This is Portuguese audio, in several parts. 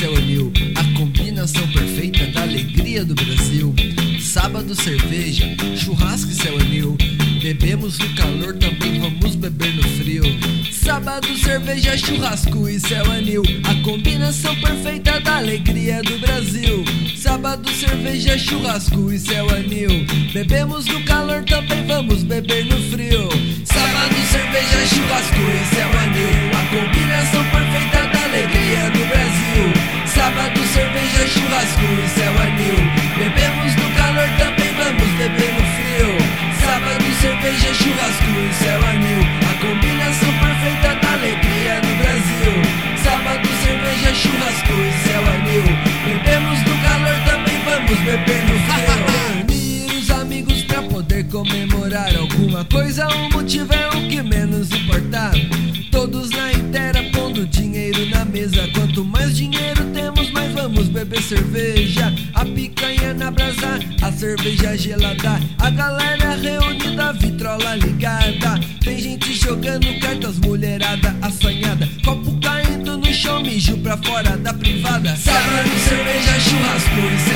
céu a combinação perfeita da alegria do Brasil. Sábado, cerveja, churrasco e céu. Bebemos no calor, também vamos beber no frio. Sábado, cerveja, churrasco e céu anil. A combinação perfeita da alegria do Brasil. Sábado, cerveja, churrasco e céu anil. Bebemos no Sábado, cerveja, churrasco e céu anil. Bebemos no calor, também vamos beber no frio. Sábado, cerveja, churrasco e céu anil. A combinação perfeita da alegria do Brasil. Sábado, cerveja, churrasco e céu anil. Bebemos no calor, também vamos beber no frio. Reunir os amigos pra poder comemorar alguma coisa. O motivo é o que menos importa. Vamos beber cerveja. A picanha na brasa, a cerveja gelada. A galera reunida, vitrola ligada. Tem gente jogando cartas, mulherada assanhada. Copo caindo no chão, mijo pra fora da privada. Sábado, cerveja, churrasco e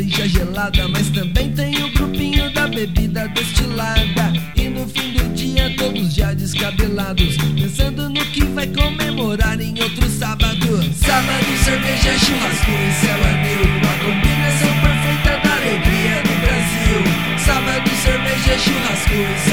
cerveja gelada, mas também tem o grupinho da bebida destilada. E no fim do dia todos já descabelados, pensando no que vai comemorar em outro sábado. Sábado, cerveja, churrasco e céu é Uma combinação perfeita da alegria do Brasil. Sábado, cerveja, churrasco e